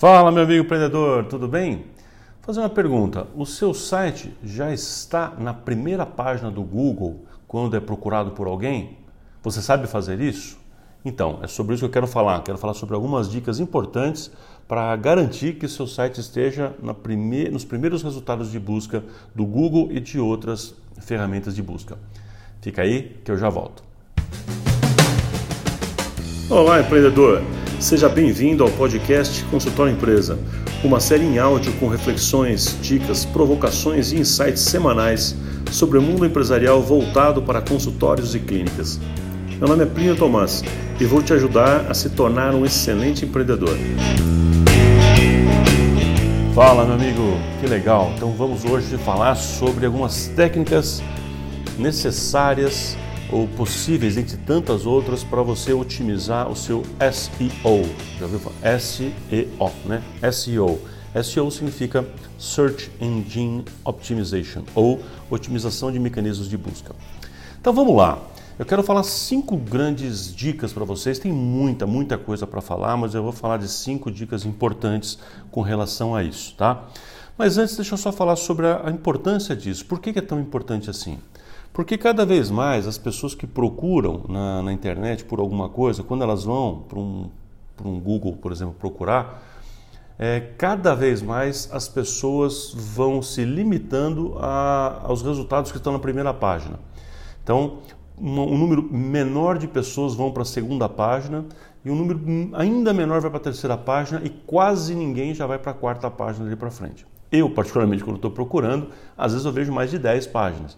Fala, meu amigo empreendedor, tudo bem? Vou fazer uma pergunta: o seu site já está na primeira página do Google quando é procurado por alguém? Você sabe fazer isso? Então, é sobre isso que eu quero falar. Quero falar sobre algumas dicas importantes para garantir que seu site esteja prime... nos primeiros resultados de busca do Google e de outras ferramentas de busca. Fica aí que eu já volto. Olá, empreendedor! Seja bem-vindo ao podcast Consultório Empresa, uma série em áudio com reflexões, dicas, provocações e insights semanais sobre o mundo empresarial voltado para consultórios e clínicas. Meu nome é Plínio Tomás e vou te ajudar a se tornar um excelente empreendedor. Fala, meu amigo, que legal! Então vamos hoje falar sobre algumas técnicas necessárias ou possíveis entre tantas outras para você otimizar o seu SEO. Já ouviu falar? SEO, né? SEO. SEO significa Search Engine Optimization ou otimização de mecanismos de busca. Então vamos lá. Eu quero falar cinco grandes dicas para vocês. Tem muita, muita coisa para falar, mas eu vou falar de cinco dicas importantes com relação a isso, tá? Mas antes, deixa eu só falar sobre a importância disso. Por que é tão importante assim? Porque cada vez mais as pessoas que procuram na, na internet por alguma coisa, quando elas vão para um, um Google, por exemplo, procurar, é, cada vez mais as pessoas vão se limitando a, aos resultados que estão na primeira página. Então, um, um número menor de pessoas vão para a segunda página e um número ainda menor vai para a terceira página e quase ninguém já vai para a quarta página ali para frente. Eu, particularmente, quando estou procurando, às vezes eu vejo mais de 10 páginas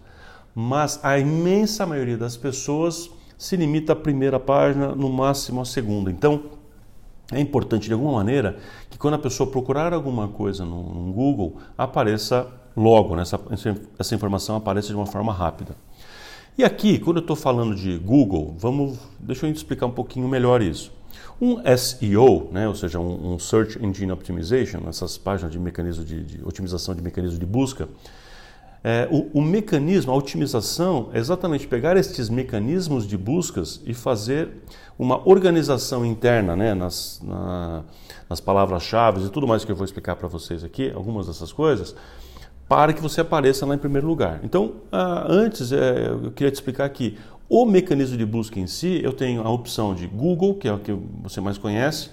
mas a imensa maioria das pessoas se limita à primeira página, no máximo à segunda. Então, é importante de alguma maneira que quando a pessoa procurar alguma coisa no, no Google, apareça logo, né? essa, essa informação apareça de uma forma rápida. E aqui, quando eu estou falando de Google, vamos, deixa eu explicar um pouquinho melhor isso. Um SEO, né, ou seja, um, um Search Engine Optimization, essas páginas de mecanismo de, de otimização de mecanismo de busca, é, o, o, mecanismo, a otimização, é exatamente pegar estes mecanismos de buscas e fazer uma organização interna né, nas, na, nas palavras-chave e tudo mais que eu vou explicar para vocês aqui, algumas dessas coisas, para que você apareça lá em primeiro lugar. Então, ah, antes, é, eu queria te explicar que o mecanismo de busca em si, eu tenho a opção de Google, que é o que você mais conhece.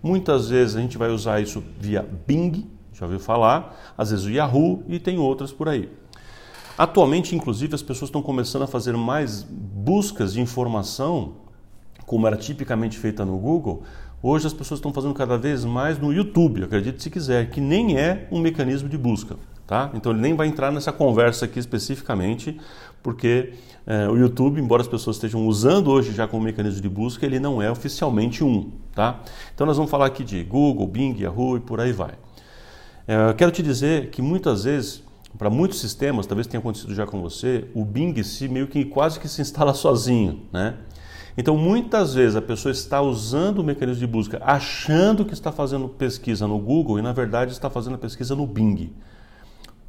Muitas vezes a gente vai usar isso via Bing, já ouviu falar, às vezes o Yahoo e tem outras por aí. Atualmente, inclusive, as pessoas estão começando a fazer mais buscas de informação, como era tipicamente feita no Google. Hoje as pessoas estão fazendo cada vez mais no YouTube, acredite se quiser, que nem é um mecanismo de busca. Tá? Então ele nem vai entrar nessa conversa aqui especificamente, porque é, o YouTube, embora as pessoas estejam usando hoje já como mecanismo de busca, ele não é oficialmente um. Tá? Então nós vamos falar aqui de Google, Bing, Yahoo e por aí vai. É, eu quero te dizer que muitas vezes para muitos sistemas, talvez tenha acontecido já com você, o Bing se meio que quase que se instala sozinho, né? Então, muitas vezes a pessoa está usando o mecanismo de busca achando que está fazendo pesquisa no Google e na verdade está fazendo a pesquisa no Bing.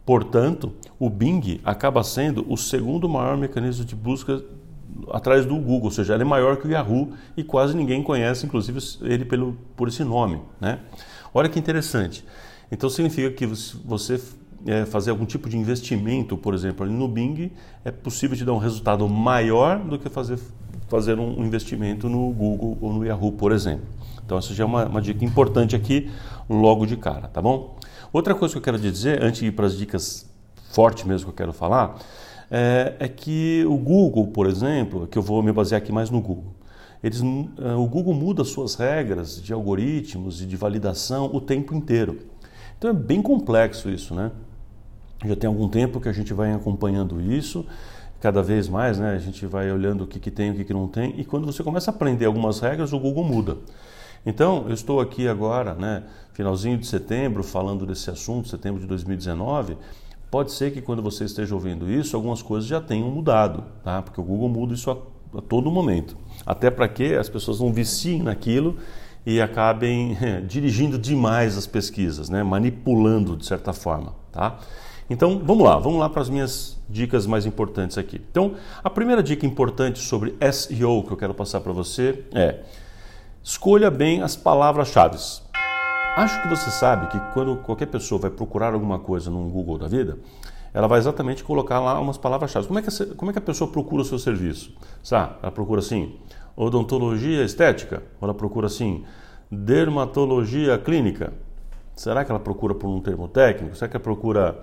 Portanto, o Bing acaba sendo o segundo maior mecanismo de busca atrás do Google, ou seja, ele é maior que o Yahoo e quase ninguém conhece, inclusive ele pelo, por esse nome. Né? Olha que interessante. Então significa que você é, fazer algum tipo de investimento, por exemplo, ali no Bing, é possível te dar um resultado maior do que fazer, fazer um investimento no Google ou no Yahoo, por exemplo. Então, essa já é uma, uma dica importante aqui, logo de cara, tá bom? Outra coisa que eu quero dizer, antes de ir para as dicas fortes mesmo que eu quero falar, é, é, que o Google, por exemplo, que eu vou me basear aqui mais no Google, eles, é, o Google muda suas regras de algoritmos e de validação o tempo inteiro. Então é bem complexo isso, né? Já tem algum tempo que a gente vai acompanhando isso, cada vez mais, né? A gente vai olhando o que, que tem, o que, que não tem, e quando você começa a aprender algumas regras, o Google muda. Então, eu estou aqui agora, né, finalzinho de setembro, falando desse assunto, setembro de 2019. Pode ser que quando você esteja ouvindo isso, algumas coisas já tenham mudado, tá? Porque o Google muda isso a, a todo momento. Até para que as pessoas não viciem naquilo e acabem dirigindo demais as pesquisas, né? manipulando de certa forma. Tá? Então, vamos lá, vamos lá para as minhas dicas mais importantes aqui. Então, a primeira dica importante sobre SEO que eu quero passar para você é escolha bem as palavras-chave. Acho que você sabe que quando qualquer pessoa vai procurar alguma coisa no Google da vida, ela vai exatamente colocar lá umas palavras-chave. Como, é que, como é que a pessoa procura o seu serviço? Sabe? Ela procura assim, odontologia estética? Ou ela procura assim, dermatologia clínica? Será que ela procura por um termo técnico? Será que ela procura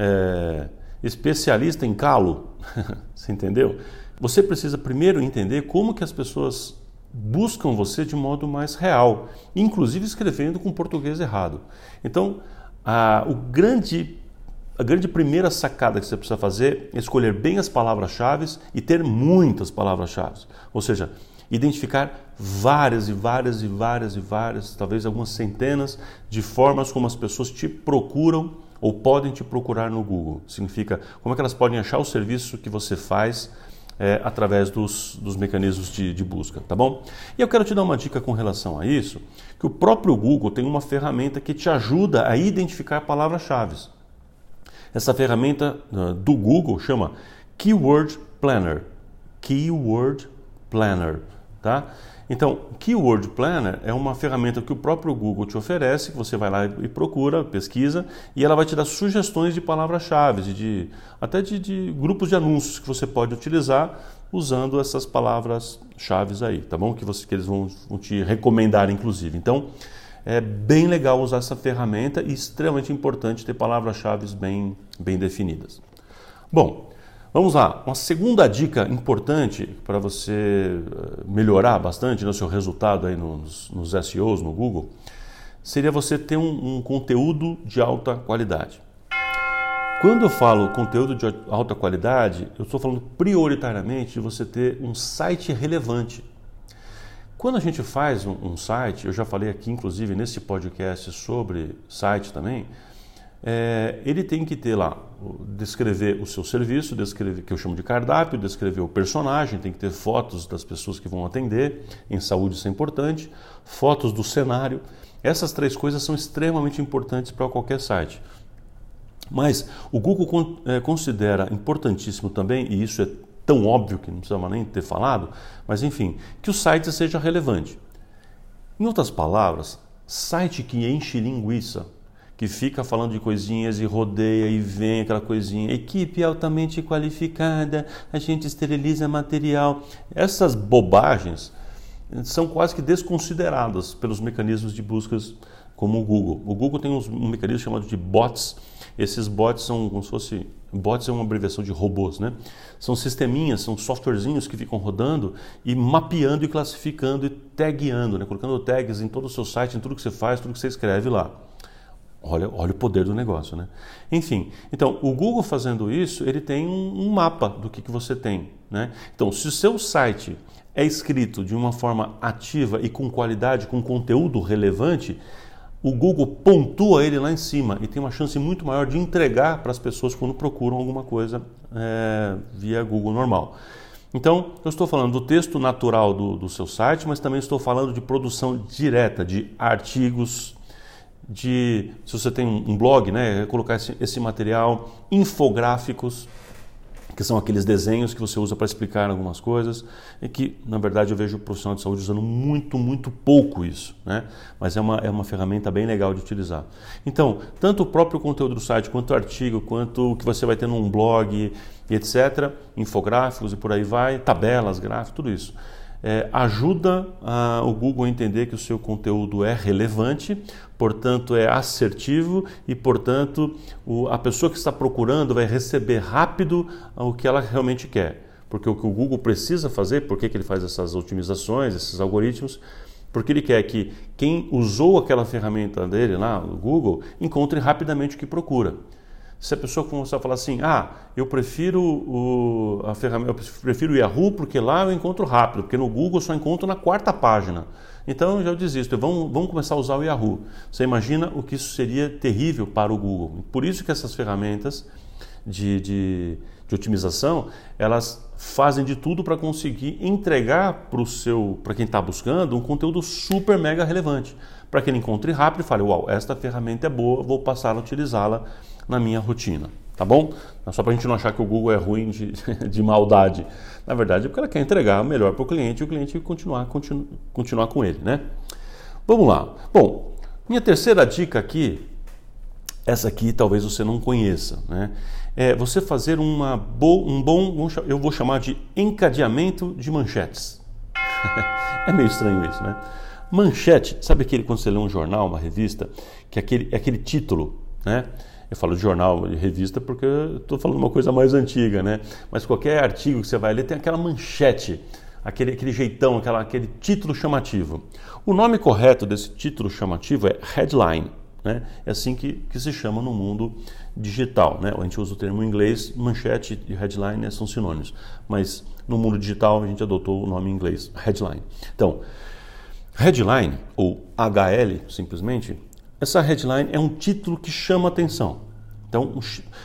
é, especialista em calo? você entendeu? Você precisa primeiro entender como que as pessoas buscam você de modo mais real, inclusive escrevendo com português errado. Então, a, o grande a grande primeira sacada que você precisa fazer é escolher bem as palavras-chave e ter muitas palavras-chave. Ou seja, identificar várias e várias e várias e várias, talvez algumas centenas de formas como as pessoas te procuram ou podem te procurar no Google. Significa como é que elas podem achar o serviço que você faz é, através dos, dos mecanismos de, de, busca, tá bom? E eu quero te dar uma dica com relação a isso, que o próprio Google tem uma ferramenta que te ajuda a identificar palavras-chave. Essa ferramenta uh, do Google chama Keyword Planner. Keyword Planner, tá? Então, Keyword Planner é uma ferramenta que o próprio Google te oferece, que você vai lá e procura, pesquisa, e ela vai te dar sugestões de palavras-chave, de, até de, de, grupos de anúncios que você pode utilizar usando essas palavras-chave aí, tá bom? Que, você, que eles vão, vão te recomendar, inclusive. Então, é bem legal usar essa ferramenta e extremamente importante ter palavras-chave bem, bem definidas. Bom, vamos lá. Uma segunda dica importante para você eh, melhorar bastante no seu resultado aí nos, nos SEOs, no Google, seria você ter um, um conteúdo de alta qualidade. Quando eu falo conteúdo de alta qualidade, eu estou falando prioritariamente de você ter um site relevante. Quando a gente faz um, um, site, eu já falei aqui inclusive nesse podcast sobre site também, é, ele tem que ter lá, descrever o seu serviço, descrever que eu chamo de cardápio, descrever o personagem, tem que ter fotos das pessoas que vão atender, em saúde isso é importante, fotos do cenário. Essas três coisas são extremamente importantes para qualquer site. Mas o Google é, considera importantíssimo também, e isso é tão óbvio que não precisava nem ter falado, mas enfim, que o site seja relevante. Em outras palavras, site que enche linguiça, que fica falando de coisinhas e rodeia e vem aquela coisinha, equipe altamente qualificada, a gente esteriliza material. Essas bobagens são quase que desconsideradas pelos mecanismos de buscas como o Google. O Google tem um mecanismo chamado de bots. Esses bots são como se fosse Bots é uma abreviação de robôs, né? São sisteminhas, são softwarezinhos que ficam rodando e mapeando e classificando e tagueando, né? Colocando tags em todo o seu site, em tudo que você faz, tudo que você escreve lá. Olha, olha o poder do negócio, né? Enfim, então o Google fazendo isso, ele tem um, um mapa do que, que você tem, né? Então, se o seu site é escrito de uma forma ativa e com qualidade, com conteúdo relevante, o Google pontua ele lá em cima e tem uma chance muito maior de entregar para as pessoas quando procuram alguma coisa é, via Google normal. Então, eu estou falando do texto natural do, do seu site, mas também estou falando de produção direta de artigos, de se você tem um blog, né, colocar esse, esse material, infográficos que são aqueles desenhos que você usa para explicar algumas coisas, e que, na verdade, eu vejo o profissional de saúde usando muito, muito pouco isso, né? Mas é uma, é uma ferramenta bem legal de utilizar. Então, tanto o próprio conteúdo do site, quanto o artigo, quanto o que você vai ter num blog, etc., infográficos e por aí vai, tabelas, gráficos, tudo isso é, ajuda a, o Google a entender que o seu conteúdo é relevante, portanto é assertivo e, portanto, o, a pessoa que está procurando vai receber rápido o que ela realmente quer. Porque o que o Google precisa fazer, por que, que ele faz essas otimizações, esses algoritmos? Porque ele quer que quem usou aquela ferramenta dele lá, o Google, encontre rapidamente o que procura. Se a pessoa começar a falar assim, ah, eu prefiro o, a ferramenta, eu prefiro o Yahoo porque lá eu encontro rápido, porque no Google eu só encontro na quarta página. Então já eu desisto, vamos, vamos começar a usar o Yahoo. Você imagina o que isso seria terrível para o Google. Por isso que essas ferramentas de, de, de otimização, elas fazem de tudo para conseguir entregar para o seu, para quem está buscando, um conteúdo super mega relevante. Para que ele encontre rápido e fale, uau, esta ferramenta é boa, vou passar a utilizá-la na minha rotina, tá bom? Só para a gente não achar que o Google é ruim de, de maldade. Na verdade, é porque ela quer entregar melhor para o cliente e o cliente continuar, continu, continuar com ele, né? Vamos lá. Bom, Minha terceira dica aqui, essa aqui talvez você não conheça, né? É você fazer uma bo um bom, eu vou chamar de encadeamento de manchetes. é meio estranho isso, né? Manchete, sabe aquele quando você lê um jornal, uma revista, que é aquele, é aquele título, né? Eu falo de jornal, de revista, porque estou falando uma coisa mais antiga, né? Mas qualquer artigo que você vai ler tem aquela manchete, aquele, aquele jeitão, aquela, aquele título chamativo. O nome correto desse título chamativo é headline. Né? É assim que, que se chama no mundo digital. Né? A gente usa o termo em inglês, manchete e headline são sinônimos, mas no mundo digital a gente adotou o nome em inglês, headline. Então, headline, ou HL simplesmente, essa headline é um título que chama atenção. Então,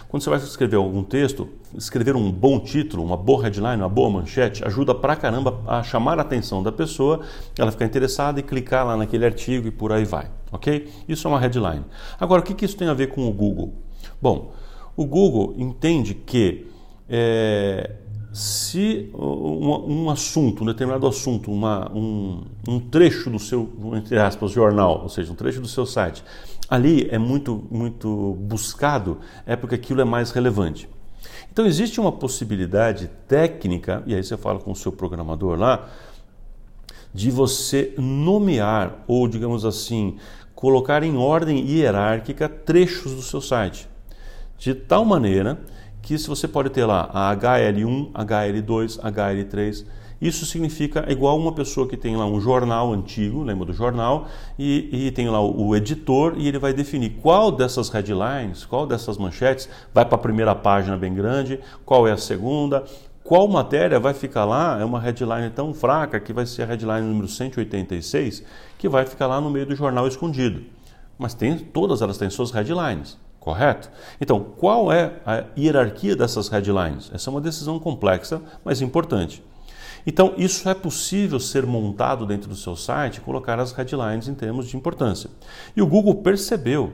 quando você vai escrever algum texto, escrever um bom título, uma boa headline, uma boa manchete, ajuda pra caramba a chamar a atenção da pessoa, ela ficar interessada e clicar lá naquele artigo e por aí vai, ok? Isso é uma headline. Agora, o que isso tem a ver com o Google? Bom, o Google entende que é, se um, um, assunto, um determinado assunto, uma, um, um, trecho do seu, entre aspas, jornal, ou seja, um trecho do seu site, ali é muito, muito buscado, é porque aquilo é mais relevante. Então existe uma possibilidade técnica, e aí você fala com o seu programador lá, de você nomear, ou digamos assim, colocar em ordem hierárquica trechos do seu site. De tal maneira que se você pode ter lá a HL1, HL2, HL3, isso significa igual uma pessoa que tem lá um jornal antigo, lembra do jornal, e, e, tem lá o editor e ele vai definir qual dessas headlines, qual dessas manchetes vai para a primeira página bem grande, qual é a segunda, qual matéria vai ficar lá, é uma headline tão fraca que vai ser a headline número 186, que vai ficar lá no meio do jornal escondido. Mas tem, todas elas têm suas headlines correto? Então, qual é a hierarquia dessas headlines? Essa é uma decisão complexa, mas importante. Então, isso é possível ser montado dentro do seu site, colocar as headlines em termos de importância. E o Google percebeu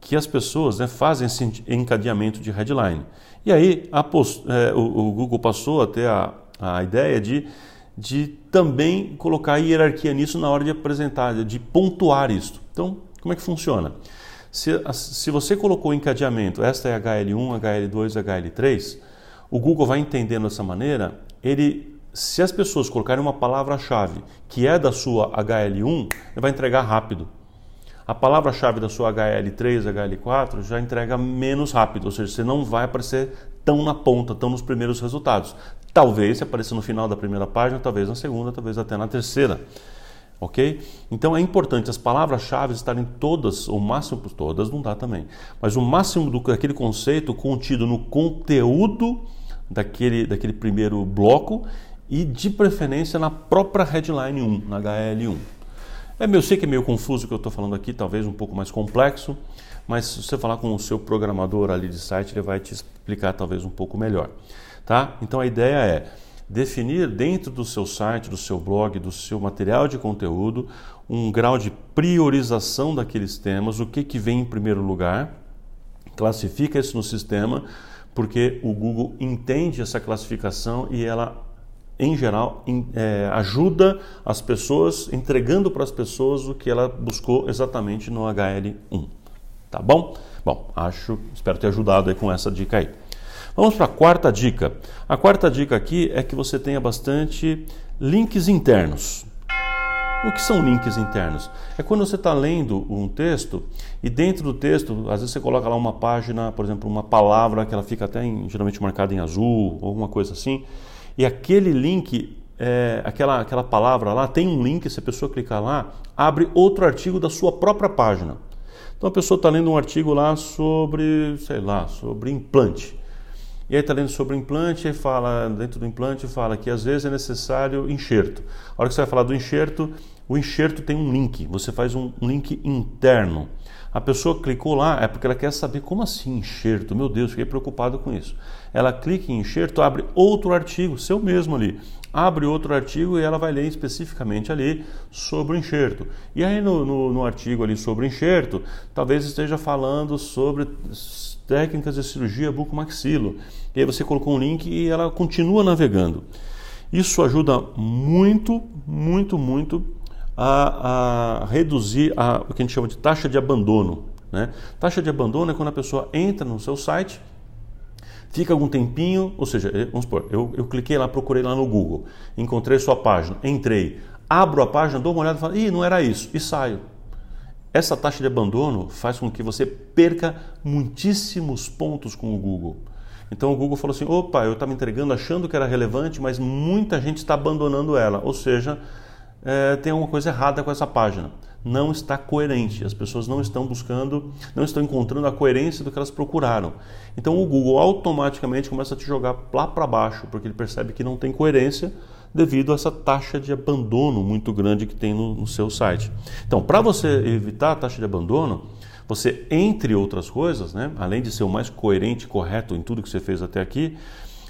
que as pessoas né, fazem esse encadeamento de headline. E aí a, é, o, o, Google passou a ter a, a ideia de, de também colocar hierarquia nisso na hora de apresentar, de pontuar isso. Então, como é que funciona? Se, se você colocou encadeamento, esta é HL1, HL2, HL3, o Google vai entendendo dessa maneira, ele, se as pessoas colocarem uma palavra-chave que é da sua HL1, ele vai entregar rápido. A palavra-chave da sua HL3, HL4 já entrega menos rápido, ou seja, você não vai aparecer tão na ponta, tão nos primeiros resultados. Talvez apareça no final da primeira página, talvez na segunda, talvez até na terceira ok? Então é importante as palavras-chave estarem todas, o máximo todas não dá também, mas o máximo do, daquele conceito contido no conteúdo daquele, daquele primeiro bloco e de preferência na própria headline 1, na HL1. É, eu sei que é meio confuso o que eu estou falando aqui, talvez um pouco mais complexo, mas se você falar com o seu programador ali de site, ele vai te explicar talvez um pouco melhor. Tá? Então a ideia é definir dentro do seu site, do seu blog, do seu material de conteúdo, um grau de priorização daqueles temas, o que, que vem em primeiro lugar, classifica isso no sistema, porque o Google entende essa classificação e ela, em geral, é, ajuda as pessoas, entregando para as pessoas o que ela buscou exatamente no HL1. Tá bom? Bom, acho, espero ter ajudado aí com essa dica aí. Vamos para a quarta dica. A quarta dica aqui é que você tenha bastante links internos. O que são links internos? É quando você está lendo um texto e dentro do texto, às vezes você coloca lá uma página, por exemplo, uma palavra que ela fica até em, geralmente marcada em azul alguma coisa assim, e aquele link, é, aquela, aquela palavra lá tem um link, se a pessoa clicar lá, abre outro artigo da sua própria página. Então a pessoa está lendo um artigo lá sobre, sei lá, sobre implante. E aí está lendo sobre o implante e fala, dentro do implante, fala que às vezes é necessário enxerto. A hora que você vai falar do enxerto, o enxerto tem um link, você faz um link interno. A pessoa clicou lá, é porque ela quer saber como assim enxerto. Meu Deus, fiquei preocupado com isso. Ela clica em enxerto, abre outro artigo, seu mesmo ali. Abre outro artigo e ela vai ler especificamente ali sobre o enxerto. E aí no, no, no artigo ali sobre o enxerto, talvez esteja falando sobre técnicas de cirurgia bucomaxilo. E aí você colocou um link e ela continua navegando. Isso ajuda muito, muito, muito a, a reduzir a, o que a gente chama de taxa de abandono. Né? Taxa de abandono é quando a pessoa entra no seu site, fica algum tempinho, ou seja, eh, vamos supor, eu, eu cliquei lá, procurei lá no Google, encontrei sua página, entrei, abro a página, dou uma olhada e falo, ih, não era isso, e saio. Essa taxa de abandono faz com que você perca muitíssimos pontos com o Google. Então o Google falou assim: opa, eu estava entregando achando que era relevante, mas muita gente está abandonando ela. Ou seja, é, tem alguma coisa errada com essa página. Não está coerente. As pessoas não estão buscando, não estão encontrando a coerência do que elas procuraram. Então o Google automaticamente começa a te jogar lá para baixo, porque ele percebe que não tem coerência devido a essa taxa de abandono muito grande que tem no, no seu site. Então, para você evitar a taxa de abandono, você, entre outras coisas, né, além de ser o mais coerente e correto em tudo que você fez até aqui,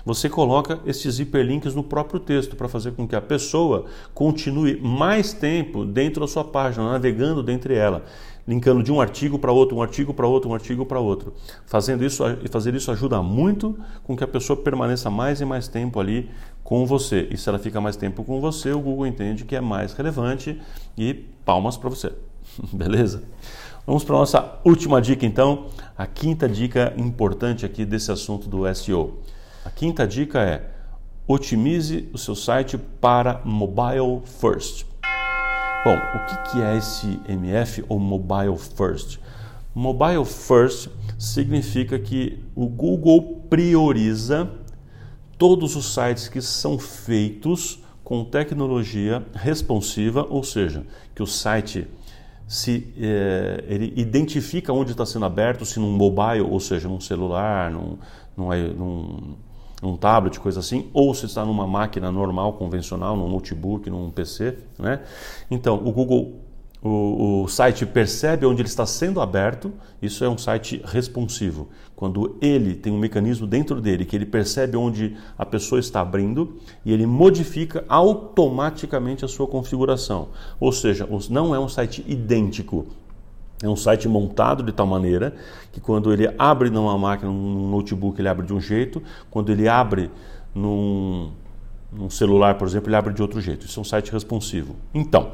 você coloca esses hiperlinks no próprio texto para fazer com que a pessoa continue mais tempo dentro da sua página, navegando dentro dela, linkando de um artigo para outro, um artigo para outro, um artigo para outro. Fazendo isso fazer isso ajuda muito com que a pessoa permaneça mais e mais tempo ali com você. E se ela fica mais tempo com você, o Google entende que é mais relevante e palmas para você. Beleza? Vamos para a nossa última dica então, a quinta dica importante aqui desse assunto do SEO. A quinta dica é: otimize o seu site para mobile first. Bom, o que é esse MF ou mobile first? Mobile first significa que o Google prioriza todos os sites que são feitos com tecnologia responsiva, ou seja, que o site se é, ele identifica onde está sendo aberto, se num mobile, ou seja, num celular, num, num, num, num, tablet, coisa assim, ou se está numa máquina normal, convencional, num notebook, num PC, né? Então, o Google o, o, site percebe onde ele está sendo aberto, isso é um site responsivo. Quando ele tem um mecanismo dentro dele que ele percebe onde a pessoa está abrindo e ele modifica automaticamente a sua configuração. Ou seja, não é um site idêntico. É um site montado de tal maneira que quando ele abre numa máquina, num notebook, ele abre de um jeito, quando ele abre num, num celular, por exemplo, ele abre de outro jeito. Isso é um site responsivo. Então,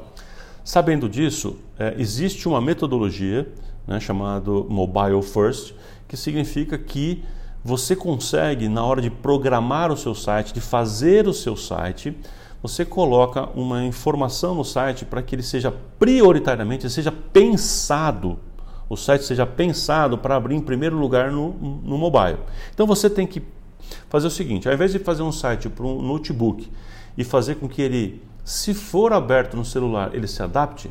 Sabendo disso, é, existe uma metodologia né, chamada Mobile First, que significa que você consegue, na hora de programar o seu site, de fazer o seu site, você coloca uma informação no site para que ele seja prioritariamente, seja pensado, o site seja pensado para abrir em primeiro lugar no, no mobile. Então você tem que fazer o seguinte: ao invés de fazer um site para um notebook e fazer com que ele se for aberto no celular, ele se adapte,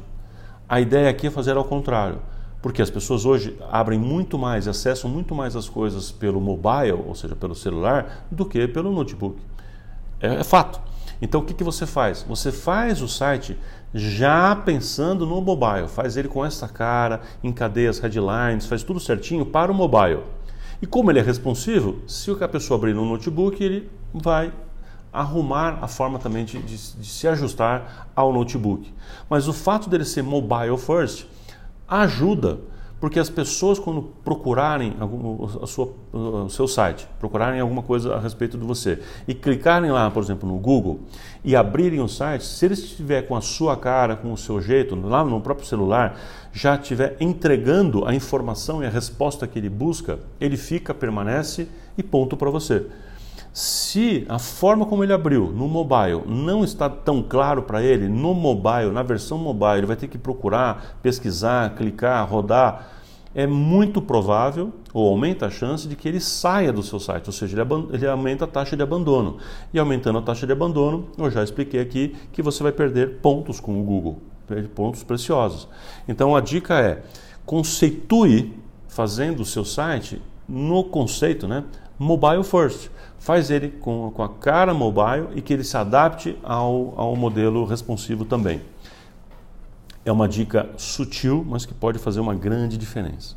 a ideia aqui é fazer ao contrário. Porque as pessoas hoje abrem muito mais, acessam muito mais as coisas pelo mobile, ou seja, pelo celular, do que pelo notebook. É, é fato. Então o que, que você faz? Você faz o site já pensando no mobile, faz ele com essa cara, encadeia as headlines, faz tudo certinho para o mobile. E como ele é responsivo, se a pessoa abrir no notebook, ele vai arrumar a forma também de, de, de, se ajustar ao notebook. Mas o fato dele ser mobile first ajuda, porque as pessoas quando procurarem a sua, o seu site, procurarem alguma coisa a respeito de você e clicarem lá, por exemplo, no Google e abrirem o site, se ele estiver com a sua cara, com o seu jeito, lá no próprio celular, já estiver entregando a informação e a resposta que ele busca, ele fica, permanece e ponto para você. Se a forma como ele abriu no mobile não está tão claro para ele, no mobile, na versão mobile, ele vai ter que procurar, pesquisar, clicar, rodar, é muito provável ou aumenta a chance de que ele saia do seu site, ou seja, ele, ele aumenta a taxa de abandono. E aumentando a taxa de abandono, eu já expliquei aqui que você vai perder pontos com o Google, pontos preciosos. Então a dica é conceitue fazendo o seu site no conceito, né? Mobile first faz ele com, com a cara mobile e que ele se adapte ao, ao modelo responsivo também. É uma dica sutil, mas que pode fazer uma grande diferença.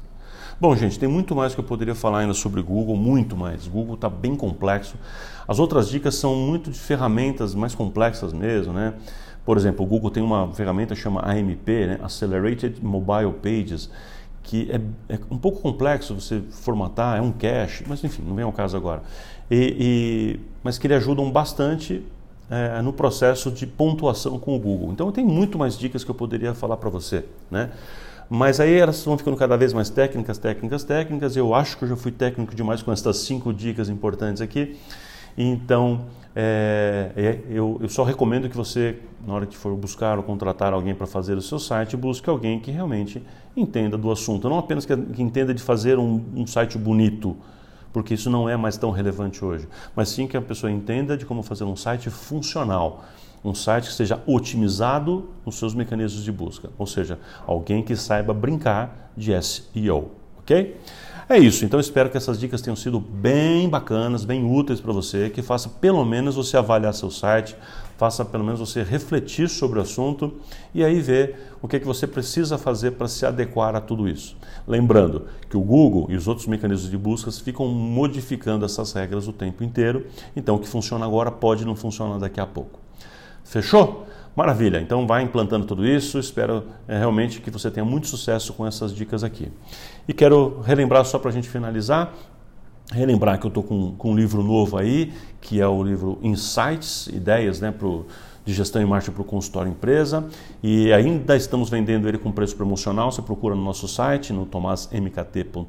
Bom, gente, tem muito mais que eu poderia falar ainda sobre Google, muito mais. Google está bem complexo. As outras dicas são muito de ferramentas mais complexas mesmo, né? Por exemplo, o Google tem uma ferramenta chama AMP, né? Accelerated Mobile Pages, que é, é, um pouco complexo você formatar, é um cache, mas enfim, não vem ao caso agora e, e, mas que ele ajudam bastante é, no processo de pontuação com o Google. Então, tem muito mais dicas que eu poderia falar para você, né? Mas aí elas vão ficando cada vez mais técnicas, técnicas, técnicas. Eu acho que eu já fui técnico demais com essas cinco dicas importantes aqui. Então, é, é, eu, eu, só recomendo que você, na hora que for buscar ou contratar alguém para fazer o seu site, busque alguém que realmente entenda do assunto. Não apenas que, que entenda de fazer um, um site bonito, porque isso não é mais tão relevante hoje, mas sim que a pessoa entenda de como fazer um site funcional um site que seja otimizado nos seus mecanismos de busca, ou seja, alguém que saiba brincar de SEO, ok? É isso, então espero que essas dicas tenham sido bem bacanas, bem úteis para você, que faça pelo menos você avaliar seu site, faça pelo menos você refletir sobre o assunto e aí ver o que, é que você precisa fazer para se adequar a tudo isso. Lembrando que o Google e os outros mecanismos de buscas ficam modificando essas regras o tempo inteiro, então o que funciona agora pode não funcionar daqui a pouco. Fechou? Maravilha, então vai implantando tudo isso. Espero é, realmente que você tenha muito sucesso com essas dicas aqui. E quero relembrar, só para a gente finalizar, relembrar que eu estou com, com, um livro novo aí, que é o livro Insights, Ideias né, pro, de Gestão e Marketing para o Consultório Empresa. E ainda estamos vendendo ele com preço promocional. Você procura no nosso site, no tomasmkt.com.br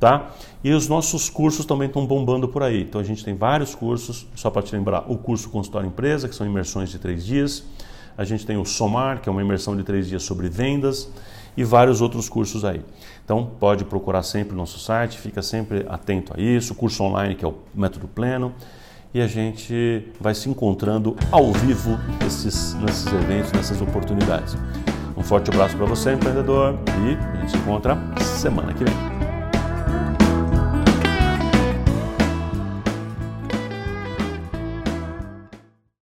tá? E os nossos cursos também estão bombando por aí. Então a gente tem vários cursos, só para te lembrar, o curso Consultório Empresa, que são imersões de três dias. A gente tem o Somar, que é uma imersão de três dias sobre vendas e vários outros cursos aí. Então pode procurar sempre o nosso site, fica sempre atento a isso, o curso online que é o método pleno e a gente vai se encontrando ao vivo nesses, nesses eventos, nessas oportunidades. Um forte abraço para você, empreendedor, e a gente se encontra semana que vem.